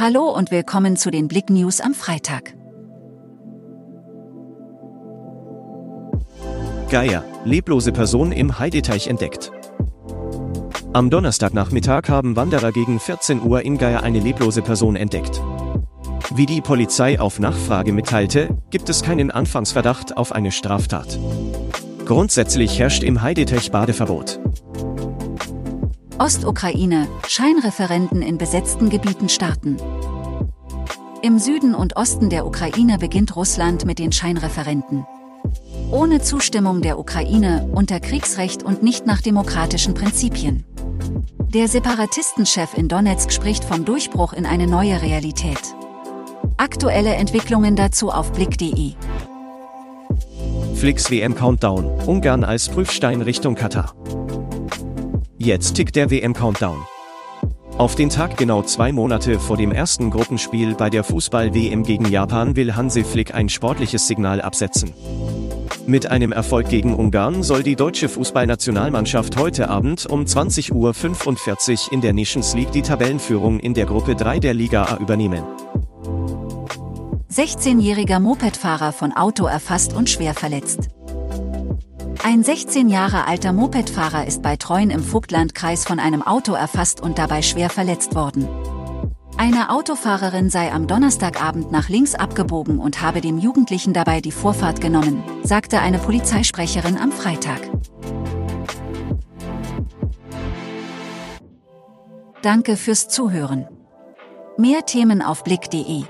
Hallo und willkommen zu den Blick News am Freitag. Geier, leblose Person im Heideteich entdeckt. Am Donnerstagnachmittag haben Wanderer gegen 14 Uhr in Geier eine leblose Person entdeckt. Wie die Polizei auf Nachfrage mitteilte, gibt es keinen Anfangsverdacht auf eine Straftat. Grundsätzlich herrscht im Heidetech Badeverbot. Ostukraine, Scheinreferenten in besetzten Gebieten starten. Im Süden und Osten der Ukraine beginnt Russland mit den Scheinreferenten. Ohne Zustimmung der Ukraine, unter Kriegsrecht und nicht nach demokratischen Prinzipien. Der Separatistenchef in Donetsk spricht vom Durchbruch in eine neue Realität. Aktuelle Entwicklungen dazu auf blick.de. Flix WM Countdown, Ungarn als Prüfstein Richtung Katar. Jetzt tickt der WM-Countdown. Auf den Tag genau zwei Monate vor dem ersten Gruppenspiel bei der Fußball-WM gegen Japan will Hansi Flick ein sportliches Signal absetzen. Mit einem Erfolg gegen Ungarn soll die deutsche Fußballnationalmannschaft heute Abend um 20.45 Uhr in der Nations League die Tabellenführung in der Gruppe 3 der Liga A übernehmen. 16-jähriger Mopedfahrer von Auto erfasst und schwer verletzt. Ein 16 Jahre alter Mopedfahrer ist bei Treuen im Vogtlandkreis von einem Auto erfasst und dabei schwer verletzt worden. Eine Autofahrerin sei am Donnerstagabend nach links abgebogen und habe dem Jugendlichen dabei die Vorfahrt genommen, sagte eine Polizeisprecherin am Freitag. Danke fürs Zuhören. Mehr Themen auf blick.de